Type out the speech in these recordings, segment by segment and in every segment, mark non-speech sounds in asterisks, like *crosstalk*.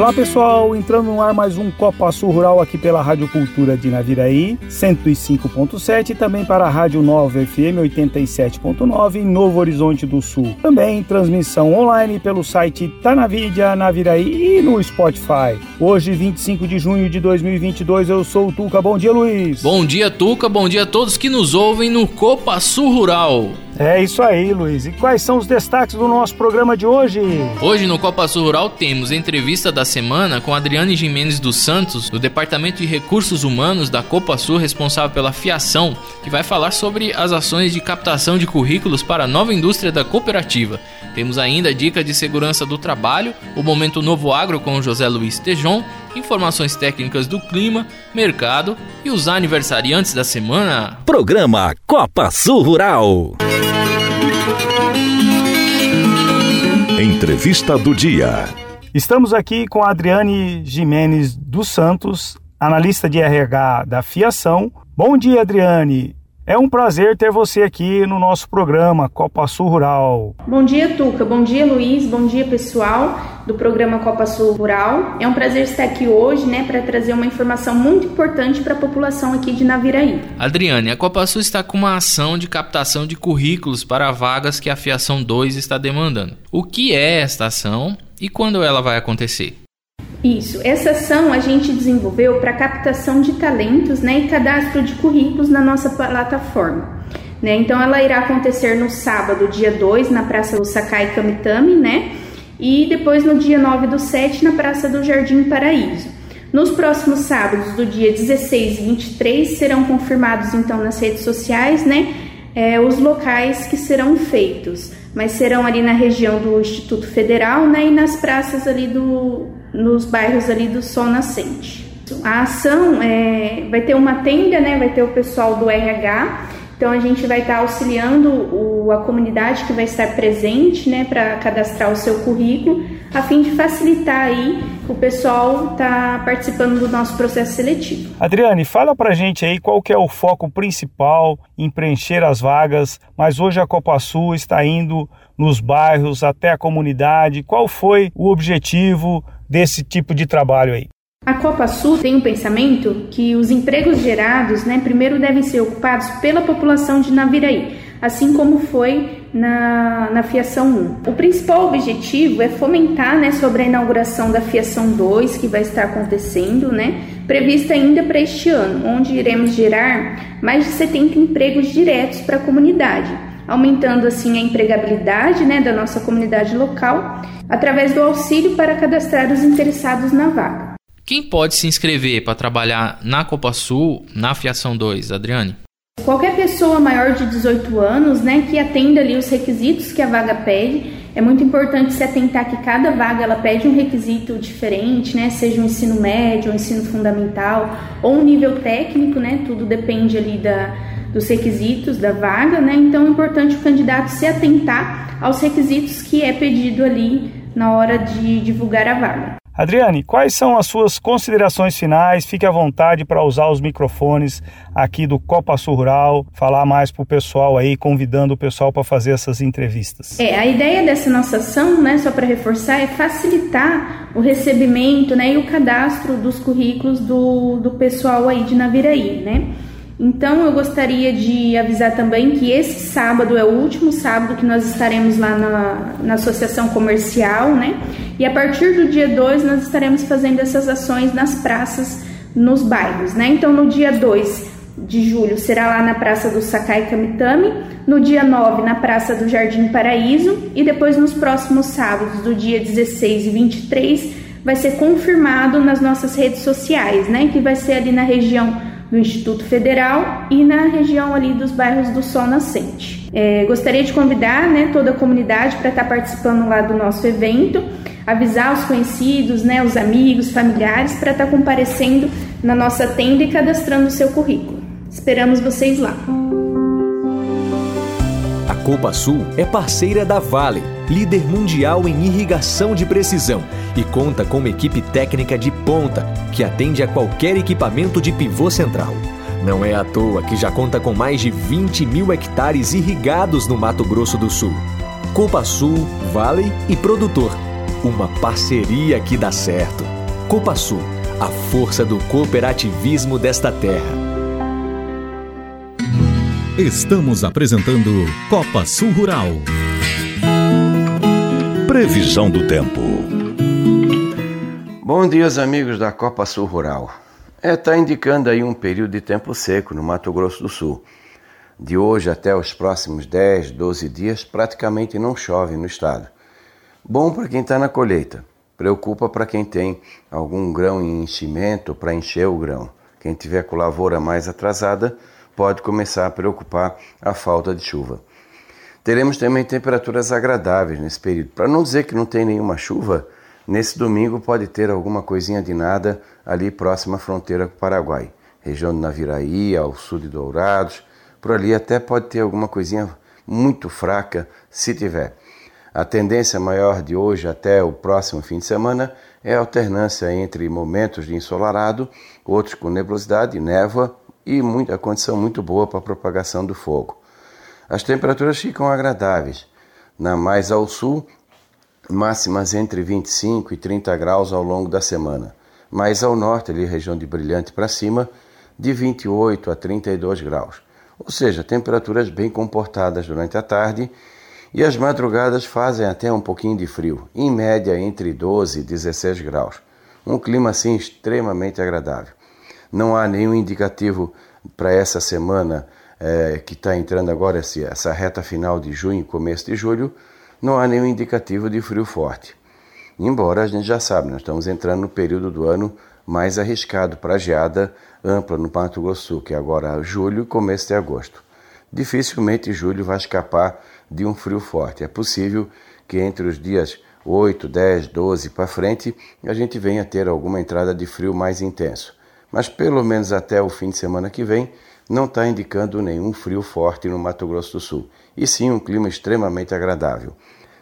Olá pessoal, entrando no ar mais um Copa Sul Rural aqui pela Rádio Cultura de Naviraí, 105.7 e também para a Rádio Nova FM 87.9 em Novo Horizonte do Sul. Também transmissão online pelo site Tanavidia Naviraí e no Spotify. Hoje, 25 de junho de 2022, eu sou o Tuca. Bom dia, Luiz. Bom dia, Tuca. Bom dia a todos que nos ouvem no Copa Sul Rural. É isso aí, Luiz. E quais são os destaques do nosso programa de hoje? Hoje no Copa Sul Rural temos entrevista da semana com Adriane Jimenez dos Santos, do Departamento de Recursos Humanos da Copa Sul, responsável pela fiação, que vai falar sobre as ações de captação de currículos para a nova indústria da cooperativa. Temos ainda dica de segurança do trabalho, o Momento Novo Agro com José Luiz Tejon, informações técnicas do clima, mercado e os aniversariantes da semana. Programa Copa Sul Rural. Entrevista do dia. Estamos aqui com a Adriane Jimenez dos Santos, analista de RH da Fiação. Bom dia, Adriane. É um prazer ter você aqui no nosso programa Copa Sul Rural. Bom dia, Tuca. Bom dia, Luiz. Bom dia, pessoal do programa Copa Sul Rural. É um prazer estar aqui hoje, né, para trazer uma informação muito importante para a população aqui de Naviraí. Adriane, a Copa Sul está com uma ação de captação de currículos para vagas que a Fiação 2 está demandando. O que é esta ação e quando ela vai acontecer? Isso, essa ação a gente desenvolveu para captação de talentos né, e cadastro de currículos na nossa plataforma. Né? Então ela irá acontecer no sábado, dia 2, na Praça do Sakai Kamitami, né? E depois no dia 9 do 7, na Praça do Jardim Paraíso. Nos próximos sábados, do dia 16 e 23, serão confirmados então nas redes sociais, né? É, os locais que serão feitos, mas serão ali na região do Instituto Federal, né? E nas praças ali do, nos bairros ali do Sol Nascente. A ação é, vai ter uma tenda, né? Vai ter o pessoal do RH. Então a gente vai estar auxiliando o, a comunidade que vai estar presente, né, para cadastrar o seu currículo, a fim de facilitar aí o pessoal tá participando do nosso processo seletivo. Adriane, fala pra gente aí qual que é o foco principal em preencher as vagas, mas hoje a Copa Sul está indo nos bairros até a comunidade. Qual foi o objetivo desse tipo de trabalho aí? A Copa Sul tem um pensamento que os empregos gerados, né, primeiro devem ser ocupados pela população de Naviraí, assim como foi na, na Fiação 1. O principal objetivo é fomentar, né, sobre a inauguração da Fiação 2, que vai estar acontecendo, né, prevista ainda para este ano, onde iremos gerar mais de 70 empregos diretos para a comunidade, aumentando assim a empregabilidade, né, da nossa comunidade local, através do auxílio para cadastrar os interessados na vaga. Quem pode se inscrever para trabalhar na Copa Sul, na Fiação 2, Adriane? Qualquer pessoa maior de 18 anos, né, que atenda ali os requisitos que a vaga pede. É muito importante se atentar que cada vaga ela pede um requisito diferente, né, seja um ensino médio, um ensino fundamental ou um nível técnico, né, tudo depende ali da, dos requisitos da vaga, né. Então é importante o candidato se atentar aos requisitos que é pedido ali na hora de divulgar a vaga. Adriane, quais são as suas considerações finais? Fique à vontade para usar os microfones aqui do Copa Sul Rural, falar mais para o pessoal aí, convidando o pessoal para fazer essas entrevistas. É, a ideia dessa nossa ação, né, só para reforçar, é facilitar o recebimento né, e o cadastro dos currículos do, do pessoal aí de Naviraí, né? Então eu gostaria de avisar também que esse sábado é o último sábado que nós estaremos lá na, na associação comercial, né? E a partir do dia 2 nós estaremos fazendo essas ações nas praças, nos bairros, né? Então no dia 2 de julho será lá na Praça do Sakai Kamitami, no dia 9 na Praça do Jardim Paraíso e depois nos próximos sábados, do dia 16 e 23, vai ser confirmado nas nossas redes sociais, né? Que vai ser ali na região do Instituto Federal e na região ali dos bairros do Sol Nascente. É, gostaria de convidar né, toda a comunidade para estar participando lá do nosso evento, avisar os conhecidos, né, os amigos, familiares, para estar comparecendo na nossa tenda e cadastrando o seu currículo. Esperamos vocês lá. A Copa Sul é parceira da Vale, líder mundial em irrigação de precisão, e conta com uma equipe técnica de ponta que atende a qualquer equipamento de pivô central. Não é à toa que já conta com mais de 20 mil hectares irrigados no Mato Grosso do Sul. Copa Sul, Vale e Produtor. Uma parceria que dá certo. Copa Sul, a força do cooperativismo desta terra. Estamos apresentando Copa Sul Rural. Previsão do tempo. Bom dia, amigos da Copa Sul Rural. É, tá indicando aí um período de tempo seco no Mato Grosso do Sul. De hoje até os próximos 10, 12 dias, praticamente não chove no estado. Bom para quem está na colheita, preocupa para quem tem algum grão em enchimento para encher o grão. Quem tiver com lavoura mais atrasada, pode começar a preocupar a falta de chuva. Teremos também temperaturas agradáveis nesse período. Para não dizer que não tem nenhuma chuva, nesse domingo pode ter alguma coisinha de nada ali próxima à fronteira com o Paraguai, região de Naviraí, ao sul de Dourados, por ali até pode ter alguma coisinha muito fraca, se tiver. A tendência maior de hoje até o próximo fim de semana é a alternância entre momentos de ensolarado, outros com nebulosidade, névoa e muita condição muito boa para a propagação do fogo. As temperaturas ficam agradáveis. Na mais ao sul, máximas entre 25 e 30 graus ao longo da semana. Mais ao norte, ali região de Brilhante para cima, de 28 a 32 graus. Ou seja, temperaturas bem comportadas durante a tarde e as madrugadas fazem até um pouquinho de frio, em média entre 12 e 16 graus. Um clima assim extremamente agradável. Não há nenhum indicativo para essa semana é, que está entrando agora, essa reta final de junho, começo de julho, não há nenhum indicativo de frio forte. Embora a gente já sabe, nós estamos entrando no período do ano mais arriscado para geada ampla no Mato Grosso que é agora julho e começo de agosto. Dificilmente julho vai escapar de um frio forte. É possível que entre os dias 8, 10, 12 para frente a gente venha ter alguma entrada de frio mais intenso mas pelo menos até o fim de semana que vem não está indicando nenhum frio forte no Mato Grosso do Sul, e sim um clima extremamente agradável.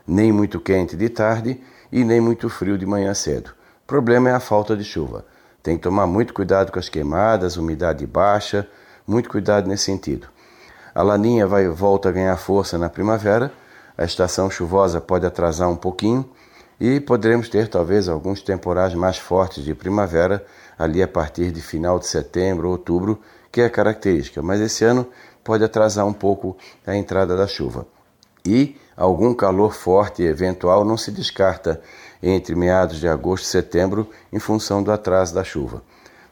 Nem muito quente de tarde e nem muito frio de manhã cedo. O problema é a falta de chuva. Tem que tomar muito cuidado com as queimadas, umidade baixa, muito cuidado nesse sentido. A laninha vai volta a ganhar força na primavera, a estação chuvosa pode atrasar um pouquinho e poderemos ter talvez alguns temporais mais fortes de primavera ali a partir de final de setembro, outubro, que é característica, mas esse ano pode atrasar um pouco a entrada da chuva. E algum calor forte eventual não se descarta entre meados de agosto e setembro em função do atraso da chuva.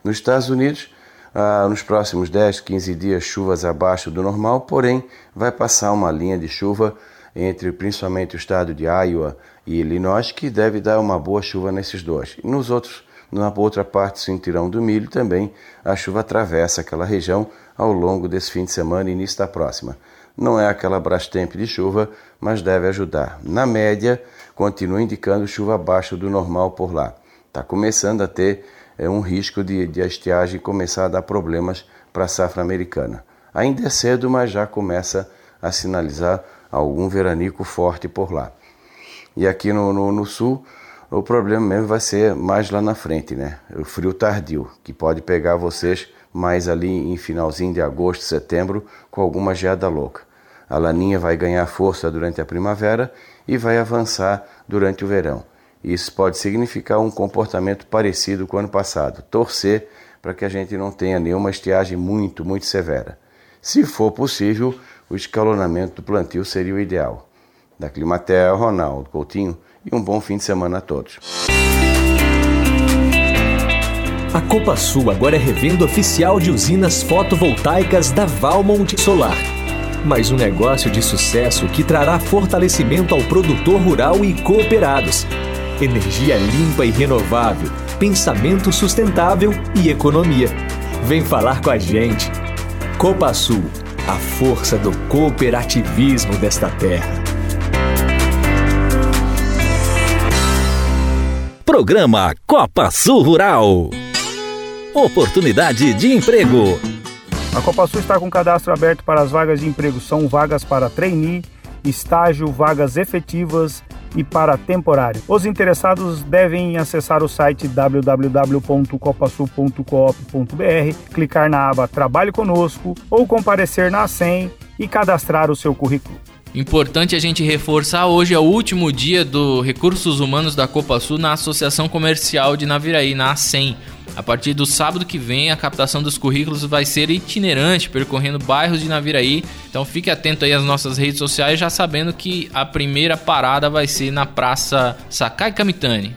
Nos Estados Unidos, ah, nos próximos 10, 15 dias, chuvas abaixo do normal, porém vai passar uma linha de chuva entre principalmente o estado de Iowa e Illinois, que deve dar uma boa chuva nesses dois. E nos outros na outra parte cinturão do milho também a chuva atravessa aquela região ao longo desse fim de semana e início da próxima. Não é aquela brastemp de chuva, mas deve ajudar. Na média, continua indicando chuva abaixo do normal por lá. Está começando a ter é, um risco de, de a estiagem começar a dar problemas para a safra americana. Ainda é cedo, mas já começa a sinalizar algum veranico forte por lá. E aqui no, no, no sul, o problema mesmo vai ser mais lá na frente, né? O frio tardio, que pode pegar vocês mais ali em finalzinho de agosto, setembro, com alguma geada louca. A laninha vai ganhar força durante a primavera e vai avançar durante o verão. Isso pode significar um comportamento parecido com o ano passado. Torcer para que a gente não tenha nenhuma estiagem muito, muito severa. Se for possível, o escalonamento do plantio seria o ideal. Da Climatea, Ronaldo Coutinho, e um bom fim de semana a todos. A Copa Sul agora é revenda oficial de usinas fotovoltaicas da Valmont Solar. Mais um negócio de sucesso que trará fortalecimento ao produtor rural e cooperados. Energia limpa e renovável, pensamento sustentável e economia. Vem falar com a gente. Copa Sul, a força do cooperativismo desta terra. Programa Copa Sul Rural. Oportunidade de emprego. A Copa Sul está com cadastro aberto para as vagas de emprego. São vagas para trainee, estágio, vagas efetivas e para temporário. Os interessados devem acessar o site www.copasul.coop.br, clicar na aba Trabalhe Conosco ou comparecer na SEM e cadastrar o seu currículo. Importante a gente reforçar, hoje é o último dia do Recursos Humanos da Copa Sul na Associação Comercial de Naviraí, na ASEM. A partir do sábado que vem, a captação dos currículos vai ser itinerante, percorrendo bairros de Naviraí. Então fique atento aí às nossas redes sociais, já sabendo que a primeira parada vai ser na Praça Sakai Kamitani.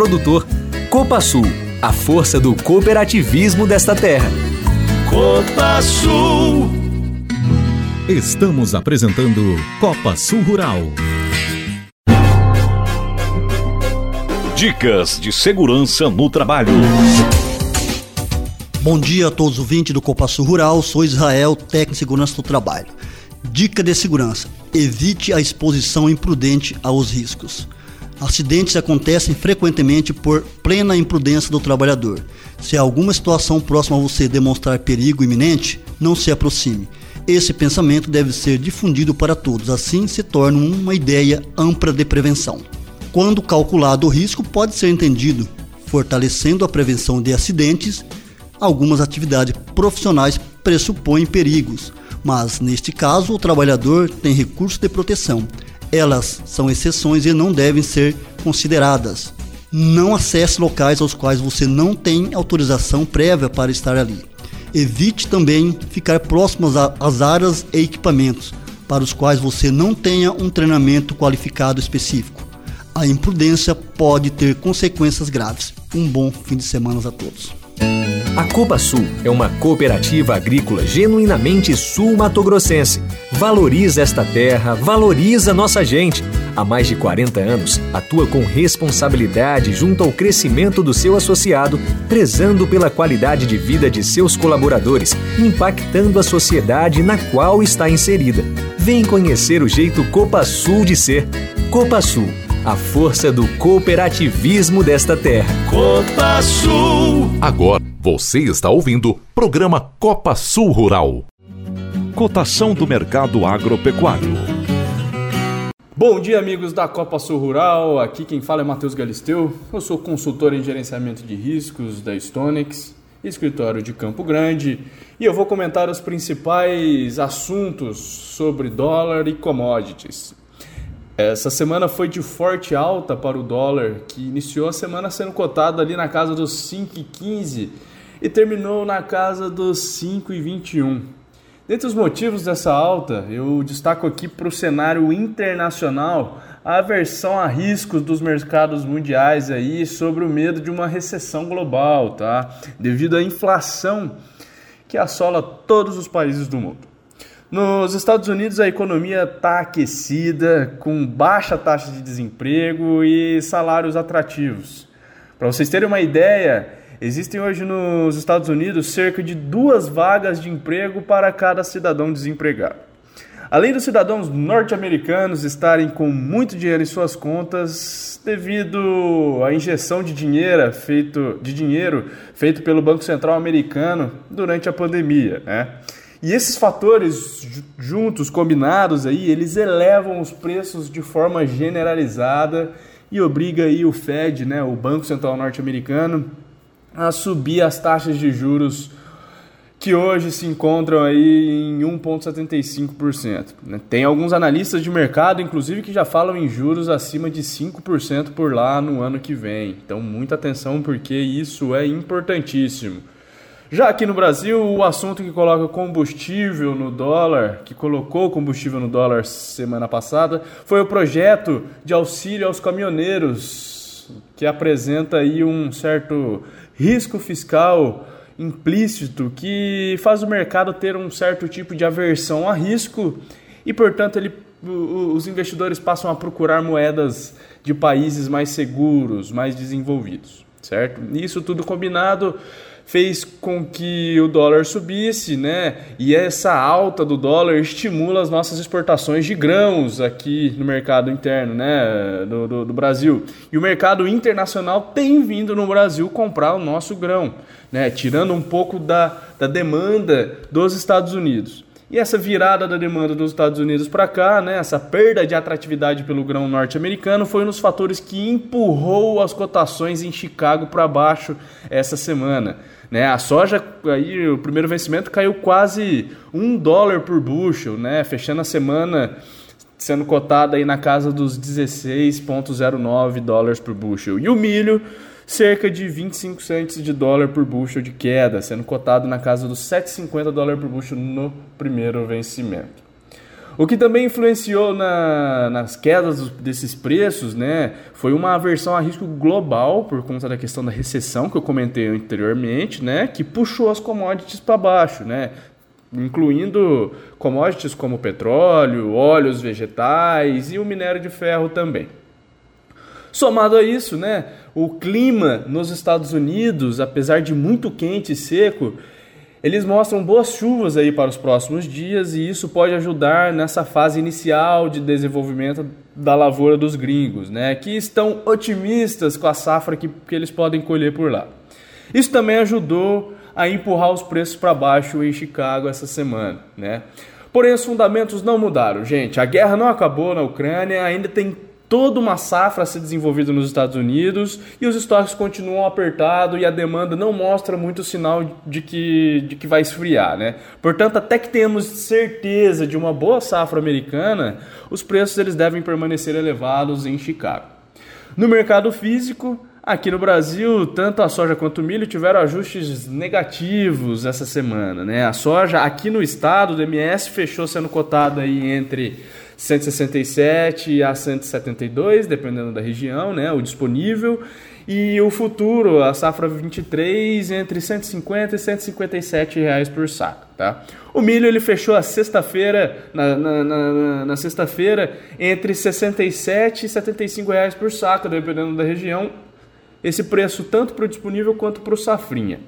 produtor. Copa Sul, a força do cooperativismo desta terra. Copa Sul. Estamos apresentando Copa Sul Rural. Dicas de segurança no trabalho. Bom dia a todos os ouvintes do Copa Sul Rural. Sou Israel, técnico de segurança do trabalho. Dica de segurança: evite a exposição imprudente aos riscos. Acidentes acontecem frequentemente por plena imprudência do trabalhador. Se alguma situação próxima a você demonstrar perigo iminente, não se aproxime. Esse pensamento deve ser difundido para todos, assim se torna uma ideia ampla de prevenção. Quando calculado o risco, pode ser entendido, fortalecendo a prevenção de acidentes. Algumas atividades profissionais pressupõem perigos, mas neste caso o trabalhador tem recursos de proteção elas são exceções e não devem ser consideradas. Não acesse locais aos quais você não tem autorização prévia para estar ali. Evite também ficar próximo às áreas e equipamentos para os quais você não tenha um treinamento qualificado específico. A imprudência pode ter consequências graves. Um bom fim de semana a todos. A Copa Sul é uma cooperativa agrícola genuinamente sul-matogrossense. Valoriza esta terra, valoriza nossa gente. Há mais de 40 anos, atua com responsabilidade junto ao crescimento do seu associado, prezando pela qualidade de vida de seus colaboradores, impactando a sociedade na qual está inserida. Vem conhecer o jeito Copa Sul de ser. Copa Sul a força do cooperativismo desta terra. Copa Sul. Agora você está ouvindo programa Copa Sul Rural. Cotação do mercado agropecuário. Bom dia, amigos da Copa Sul Rural. Aqui quem fala é Matheus Galisteu. Eu sou consultor em gerenciamento de riscos da Stonex, escritório de Campo Grande, e eu vou comentar os principais assuntos sobre dólar e commodities. Essa semana foi de forte alta para o dólar, que iniciou a semana sendo cotado ali na casa dos 5,15 e terminou na casa dos 5,21. Dentre os motivos dessa alta, eu destaco aqui para o cenário internacional a aversão a riscos dos mercados mundiais aí sobre o medo de uma recessão global, tá? Devido à inflação que assola todos os países do mundo. Nos Estados Unidos, a economia está aquecida, com baixa taxa de desemprego e salários atrativos. Para vocês terem uma ideia, existem hoje nos Estados Unidos cerca de duas vagas de emprego para cada cidadão desempregado. Além dos cidadãos norte-americanos estarem com muito dinheiro em suas contas devido à injeção de dinheiro feito, de dinheiro feito pelo Banco Central americano durante a pandemia, né? E esses fatores juntos, combinados aí, eles elevam os preços de forma generalizada e obriga aí o Fed, né, o Banco Central Norte-Americano, a subir as taxas de juros que hoje se encontram aí em 1,75%. Né. Tem alguns analistas de mercado, inclusive, que já falam em juros acima de 5% por lá no ano que vem. Então, muita atenção porque isso é importantíssimo. Já aqui no Brasil, o assunto que coloca combustível no dólar, que colocou combustível no dólar semana passada, foi o projeto de auxílio aos caminhoneiros, que apresenta aí um certo risco fiscal implícito que faz o mercado ter um certo tipo de aversão a risco e, portanto, ele, os investidores passam a procurar moedas de países mais seguros, mais desenvolvidos, certo? Isso tudo combinado fez com que o dólar subisse, né? E essa alta do dólar estimula as nossas exportações de grãos aqui no mercado interno, né? Do, do, do, Brasil. E o mercado internacional tem vindo no Brasil comprar o nosso grão, né? Tirando um pouco da, da demanda dos Estados Unidos. E essa virada da demanda dos Estados Unidos para cá, né, essa perda de atratividade pelo grão norte-americano, foi um dos fatores que empurrou as cotações em Chicago para baixo essa semana. Né? A soja, aí, o primeiro vencimento caiu quase um dólar por bushel, né? fechando a semana sendo cotada aí na casa dos 16,09 dólares por bushel. E o milho, cerca de 25 centes de dólar por bushel de queda, sendo cotado na casa dos 7,50 dólares por bushel no primeiro vencimento. O que também influenciou na, nas quedas desses preços, né, foi uma aversão a risco global por conta da questão da recessão que eu comentei anteriormente, né, que puxou as commodities para baixo, né, incluindo commodities como petróleo, óleos vegetais e o minério de ferro também. Somado a isso, né, o clima nos Estados Unidos, apesar de muito quente e seco, eles mostram boas chuvas aí para os próximos dias e isso pode ajudar nessa fase inicial de desenvolvimento da lavoura dos gringos, né? Que estão otimistas com a safra que, que eles podem colher por lá. Isso também ajudou a empurrar os preços para baixo em Chicago essa semana, né? Porém, os fundamentos não mudaram, gente. A guerra não acabou na Ucrânia, ainda tem toda uma safra a ser desenvolvida nos Estados Unidos e os estoques continuam apertados e a demanda não mostra muito sinal de que, de que vai esfriar. Né? Portanto, até que tenhamos certeza de uma boa safra americana, os preços eles devem permanecer elevados em Chicago. No mercado físico, Aqui no Brasil, tanto a soja quanto o milho tiveram ajustes negativos essa semana. Né? A soja aqui no estado, do MS, fechou sendo cotada entre 167 a 172, dependendo da região, né, o disponível. E o futuro, a safra 23, entre 150 e 157 reais por saco, tá? O milho ele fechou a sexta-feira, na, na, na, na sexta-feira, entre 67 e 75 reais por saco, dependendo da região. Esse preço tanto para o disponível quanto para o safrinha.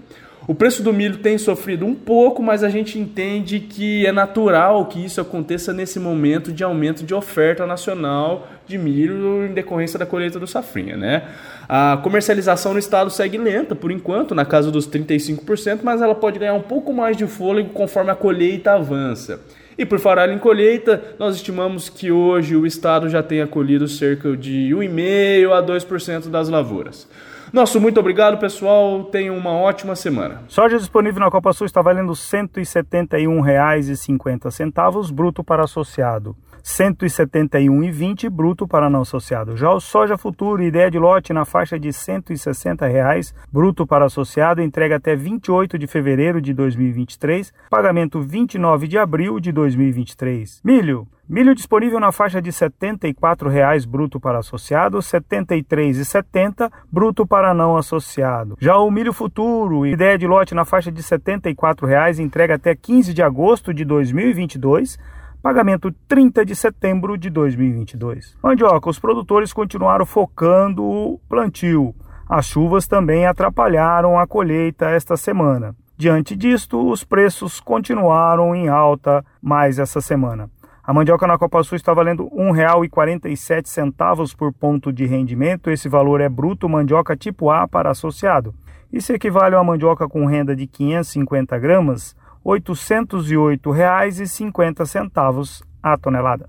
O preço do milho tem sofrido um pouco, mas a gente entende que é natural que isso aconteça nesse momento de aumento de oferta nacional de milho em decorrência da colheita do safrinha, né? A comercialização no estado segue lenta, por enquanto, na casa dos 35%, mas ela pode ganhar um pouco mais de fôlego conforme a colheita avança. E por falar em colheita, nós estimamos que hoje o estado já tenha colhido cerca de 1,5% a 2% das lavouras. Nosso muito obrigado, pessoal. Tenham uma ótima semana. Soja disponível na Copa Sul está valendo R$ 171,50 bruto para associado. 171,20 bruto para não associado. Já o soja futuro, ideia de lote na faixa de 160 reais, bruto para associado, entrega até 28 de fevereiro de 2023, pagamento 29 de abril de 2023. Milho Milho disponível na faixa de R$ 74,00 bruto para associado, R$ 73,70 bruto para não associado. Já o milho futuro, ideia de lote na faixa de R$ 74,00, entrega até 15 de agosto de 2022 pagamento 30 de setembro de 2022. Mandioca, os produtores continuaram focando o plantio. As chuvas também atrapalharam a colheita esta semana. Diante disto, os preços continuaram em alta mais essa semana. A mandioca na Copa Sul está valendo R$ 1,47 por ponto de rendimento. Esse valor é bruto mandioca tipo A para associado. Isso equivale a uma mandioca com renda de 550 gramas, R$ 808,50 a tonelada.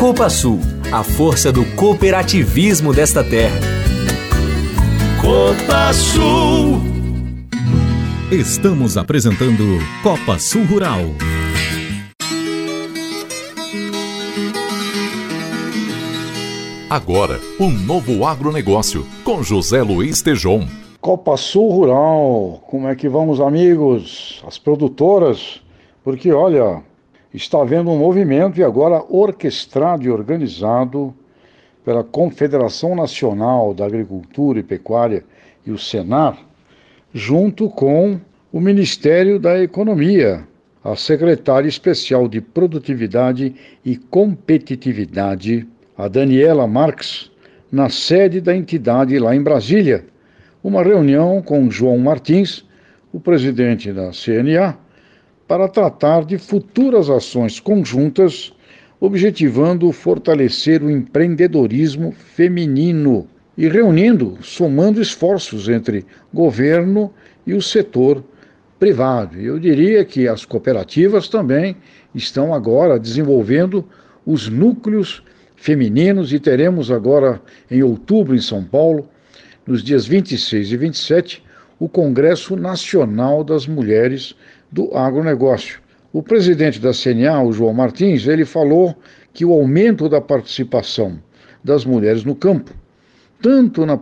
Copa Sul, a força do cooperativismo desta terra. Copa Sul. Estamos apresentando Copa Sul Rural. Agora, um novo agronegócio com José Luiz Tejon. Copa Sul Rural, como é que vamos, amigos? As produtoras, porque olha, está havendo um movimento e agora orquestrado e organizado pela Confederação Nacional da Agricultura e Pecuária e o Senar, junto com o Ministério da Economia, a secretária especial de Produtividade e Competitividade a Daniela Marques na sede da entidade lá em Brasília, uma reunião com João Martins, o presidente da CNA, para tratar de futuras ações conjuntas, objetivando fortalecer o empreendedorismo feminino e reunindo, somando esforços entre governo e o setor privado. Eu diria que as cooperativas também estão agora desenvolvendo os núcleos femininos e teremos agora em outubro em São Paulo, nos dias 26 e 27, o Congresso Nacional das Mulheres do Agronegócio. O presidente da CNA, o João Martins, ele falou que o aumento da participação das mulheres no campo, tanto na,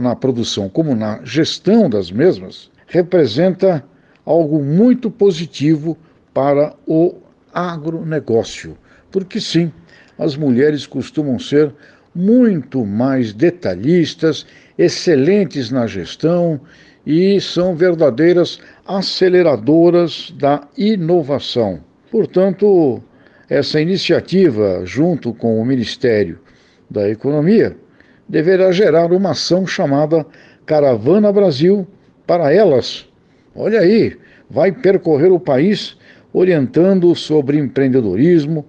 na produção como na gestão das mesmas, representa algo muito positivo para o agronegócio. Porque sim, as mulheres costumam ser muito mais detalhistas, excelentes na gestão e são verdadeiras aceleradoras da inovação. Portanto, essa iniciativa, junto com o Ministério da Economia, deverá gerar uma ação chamada Caravana Brasil para elas. Olha aí, vai percorrer o país orientando sobre empreendedorismo,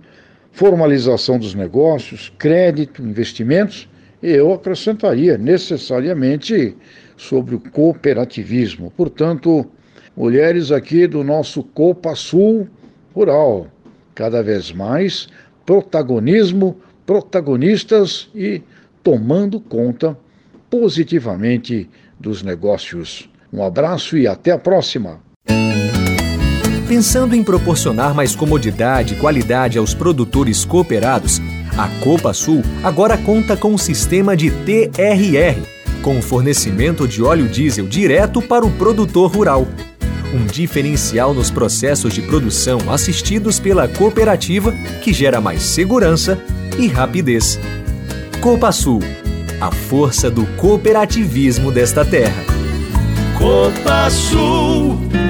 formalização dos negócios, crédito, investimentos, eu acrescentaria necessariamente sobre o cooperativismo. Portanto, mulheres aqui do nosso Copa Sul Rural, cada vez mais protagonismo, protagonistas e tomando conta positivamente dos negócios. Um abraço e até a próxima! Pensando em proporcionar mais comodidade e qualidade aos produtores cooperados, a Copa Sul agora conta com um sistema de TRR, com fornecimento de óleo diesel direto para o produtor rural. Um diferencial nos processos de produção assistidos pela cooperativa que gera mais segurança e rapidez. Copa Sul, a força do cooperativismo desta terra. Copa Sul.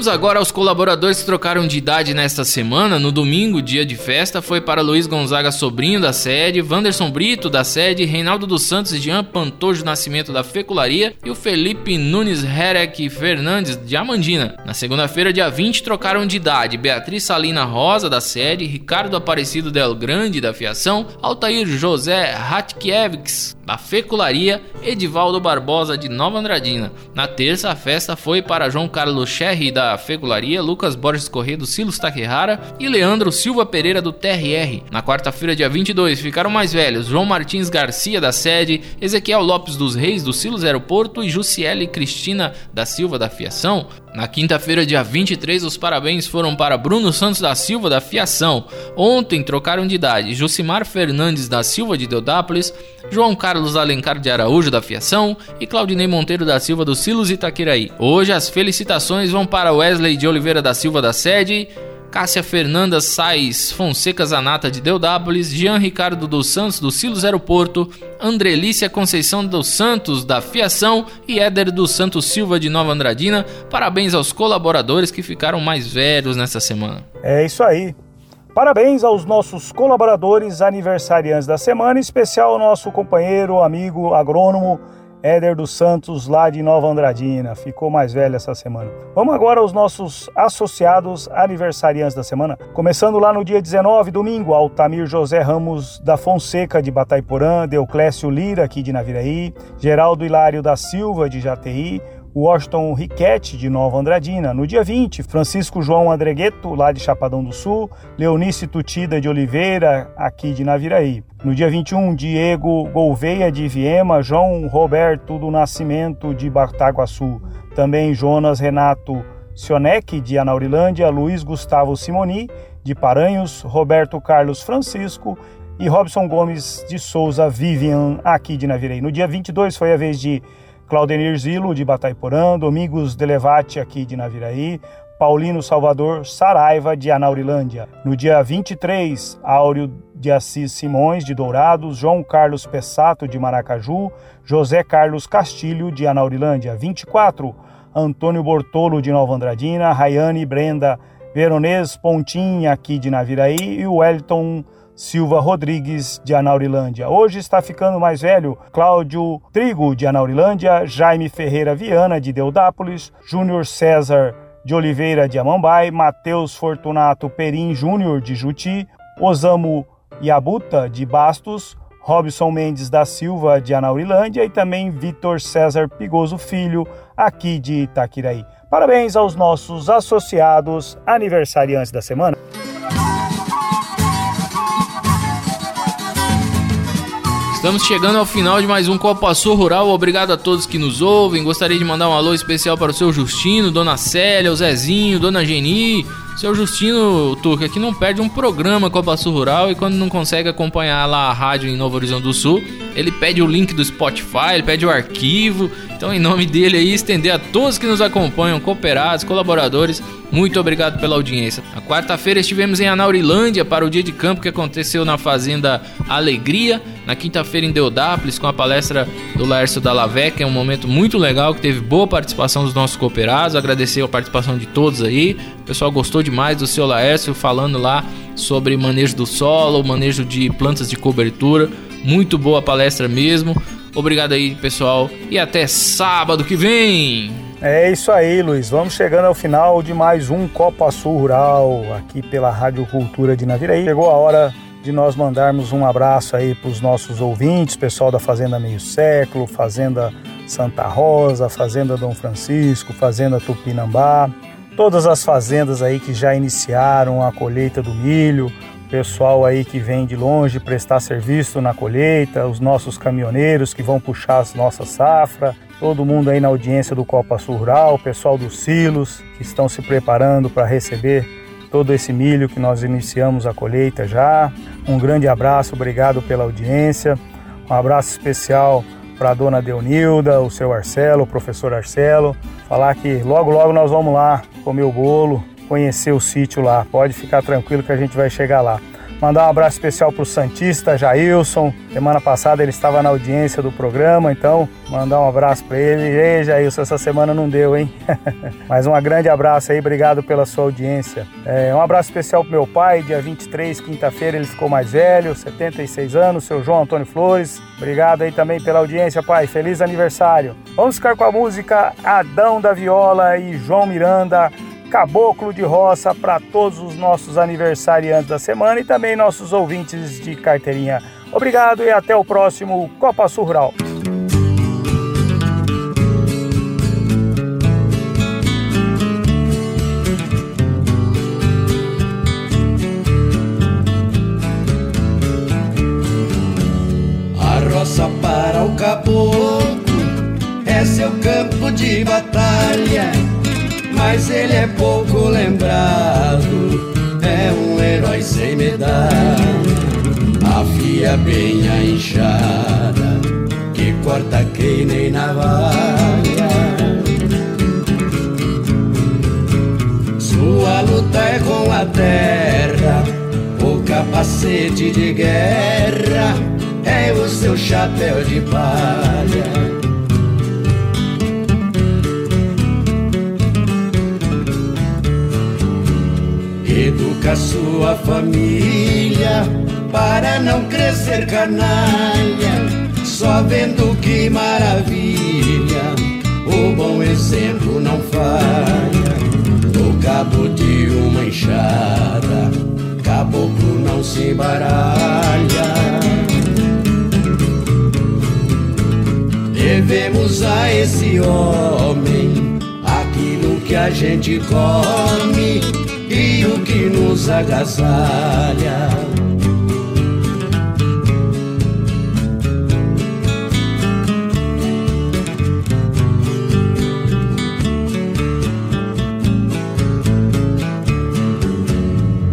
Vamos agora aos colaboradores que trocaram de idade nesta semana. No domingo, dia de festa, foi para Luiz Gonzaga Sobrinho, da sede, Wanderson Brito, da sede, Reinaldo dos Santos e Jean Pantojo Nascimento, da Fecularia, e o Felipe Nunes Herek Fernandes, de Amandina. Na segunda-feira, dia 20, trocaram de idade Beatriz Salina Rosa, da sede, Ricardo Aparecido Del Grande, da Fiação, Altair José Ratkiewicz, da Fecularia, Edivaldo Barbosa, de Nova Andradina. Na terça, a festa foi para João Carlos Cherry, da Fegularia, Lucas Borges Corrêa do Silos Takehara e Leandro Silva Pereira do TRR. Na quarta-feira, dia 22, ficaram mais velhos João Martins Garcia da sede, Ezequiel Lopes dos Reis do Silos Aeroporto e Jussiele Cristina da Silva da Fiação. Na quinta-feira, dia 23, os parabéns foram para Bruno Santos da Silva da Fiação. Ontem trocaram de idade Jucimar Fernandes da Silva de Deodápolis, João Carlos Alencar de Araújo da Fiação e Claudinei Monteiro da Silva do Silos Itaquiraí. Hoje as felicitações vão para Wesley de Oliveira da Silva da Sede, Cássia Fernanda Sais Fonseca Zanata de Deodápolis, Jean Ricardo dos Santos do Silos Aeroporto, Andrelícia Conceição dos Santos da Fiação e Éder dos Santos Silva de Nova Andradina. Parabéns aos colaboradores que ficaram mais velhos nessa semana. É isso aí. Parabéns aos nossos colaboradores aniversariantes da semana, em especial ao nosso companheiro, amigo agrônomo Éder dos Santos, lá de Nova Andradina. Ficou mais velho essa semana. Vamos agora aos nossos associados aniversariantes da semana. Começando lá no dia 19, domingo, Altamir José Ramos da Fonseca, de Bataiporã, Deuclésio Lira, aqui de Naviraí, Geraldo Hilário da Silva, de Jati, Washington Riquete, de Nova Andradina. No dia 20, Francisco João Andregueto, lá de Chapadão do Sul, Leonice Tutida de Oliveira, aqui de Naviraí. No dia 21, Diego Gouveia de Viema, João Roberto do Nascimento de Bataguaçu, também Jonas Renato Sionec de Anaurilândia, Luiz Gustavo Simoni de Paranhos, Roberto Carlos Francisco e Robson Gomes de Souza Vivian aqui de Naviraí. No dia 22 foi a vez de Claudenir Zilo de Bataiporã, Domingos Delevate aqui de Naviraí, Paulino Salvador Saraiva, de Anaurilândia. No dia 23, Áureo de Assis Simões, de Dourados, João Carlos Pessato, de Maracaju, José Carlos Castilho, de Anaurilândia. 24, Antônio Bortolo, de Nova Andradina, Rayane Brenda Veronês Pontinha, aqui de Naviraí, e Wellington Silva Rodrigues, de Anaurilândia. Hoje está ficando mais velho Cláudio Trigo, de Anaurilândia, Jaime Ferreira Viana, de Deudápolis, Júnior César de Oliveira de Amambai, Matheus Fortunato Perim Júnior de Juti, Osamo Yabuta de Bastos, Robson Mendes da Silva de Anaurilândia e também Vitor César Pigoso Filho, aqui de Itaquiraí. Parabéns aos nossos associados aniversariantes da semana. Estamos chegando ao final de mais um Copa Sul Rural. Obrigado a todos que nos ouvem. Gostaria de mandar um alô especial para o seu Justino, Dona Célia, o Zezinho, Dona Geni. Seu Justino Turca que não perde um programa Copa Sul Rural e quando não consegue acompanhar lá a rádio em Novo Horizonte do Sul, ele pede o link do Spotify, ele pede o arquivo. Então, em nome dele aí, estender a todos que nos acompanham, cooperados, colaboradores, muito obrigado pela audiência. Na quarta-feira estivemos em Anaurilândia para o dia de campo que aconteceu na Fazenda Alegria. Na quinta-feira em Deodápolis com a palestra do Laércio Dallavé, que é um momento muito legal, que teve boa participação dos nossos cooperados. Agradecer a participação de todos aí. O pessoal gostou demais do seu Laércio falando lá sobre manejo do solo, manejo de plantas de cobertura. Muito boa palestra mesmo. Obrigado aí, pessoal, e até sábado que vem. É isso aí, Luiz. Vamos chegando ao final de mais um Copa Sul Rural aqui pela Rádio Cultura de Naviraí. Chegou a hora de nós mandarmos um abraço aí para os nossos ouvintes, pessoal da Fazenda Meio Século, Fazenda Santa Rosa, Fazenda Dom Francisco, Fazenda Tupinambá, todas as fazendas aí que já iniciaram a colheita do milho, pessoal aí que vem de longe prestar serviço na colheita, os nossos caminhoneiros que vão puxar as nossas safra, todo mundo aí na audiência do Copa Sul Rural, o pessoal dos silos que estão se preparando para receber todo esse milho que nós iniciamos a colheita já. Um grande abraço, obrigado pela audiência. Um abraço especial para a dona Deunilda, o seu Arcelo, o professor Arcelo. Falar que logo, logo nós vamos lá comer o bolo, conhecer o sítio lá. Pode ficar tranquilo que a gente vai chegar lá. Mandar um abraço especial para o Santista Jailson. Semana passada ele estava na audiência do programa, então mandar um abraço para ele. Ei, Jailson, essa semana não deu, hein? *laughs* Mas um grande abraço aí, obrigado pela sua audiência. É, um abraço especial para meu pai, dia 23, quinta-feira, ele ficou mais velho, 76 anos, seu João Antônio Flores. Obrigado aí também pela audiência, pai. Feliz aniversário. Vamos ficar com a música Adão da Viola e João Miranda. Caboclo de Roça para todos os nossos aniversariantes da semana e também nossos ouvintes de carteirinha. Obrigado e até o próximo Copa Sul Rural. A roça para o caboclo é seu campo de batalha mas ele é pouco lembrado. É um herói sem medalha, afia bem a enxada, que corta que nem navalha. Sua luta é com a terra, o capacete de guerra é o seu chapéu de palha. Educa sua família para não crescer canalha, só vendo que maravilha, o bom exemplo não falha. No cabo de uma enxada, caboclo não se baralha. Devemos a esse homem aquilo que a gente come que nos agasalha.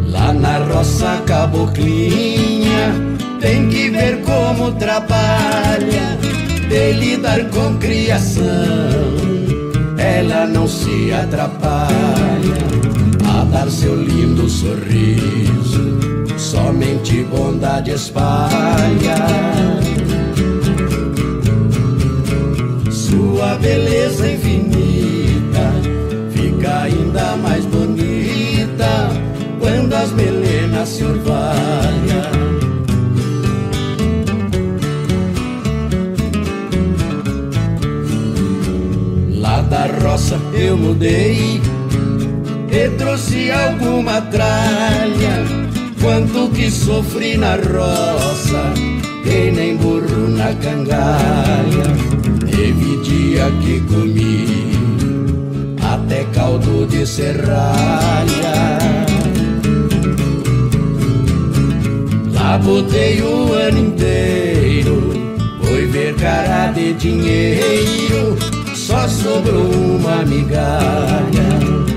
Lá na roça caboclinha tem que ver como trabalha de lidar com criação. Ela não se atrapalha dar seu lindo sorriso, somente bondade espalha. Sua beleza infinita fica ainda mais bonita quando as melenas se orvalham. da roça eu mudei e trouxe alguma tralha. Quanto que sofri na roça, e nem burro na cangalha. Teve dia que comi até caldo de serralha. Lá botei o ano inteiro, foi ver cara de dinheiro só sobrou uma migalha.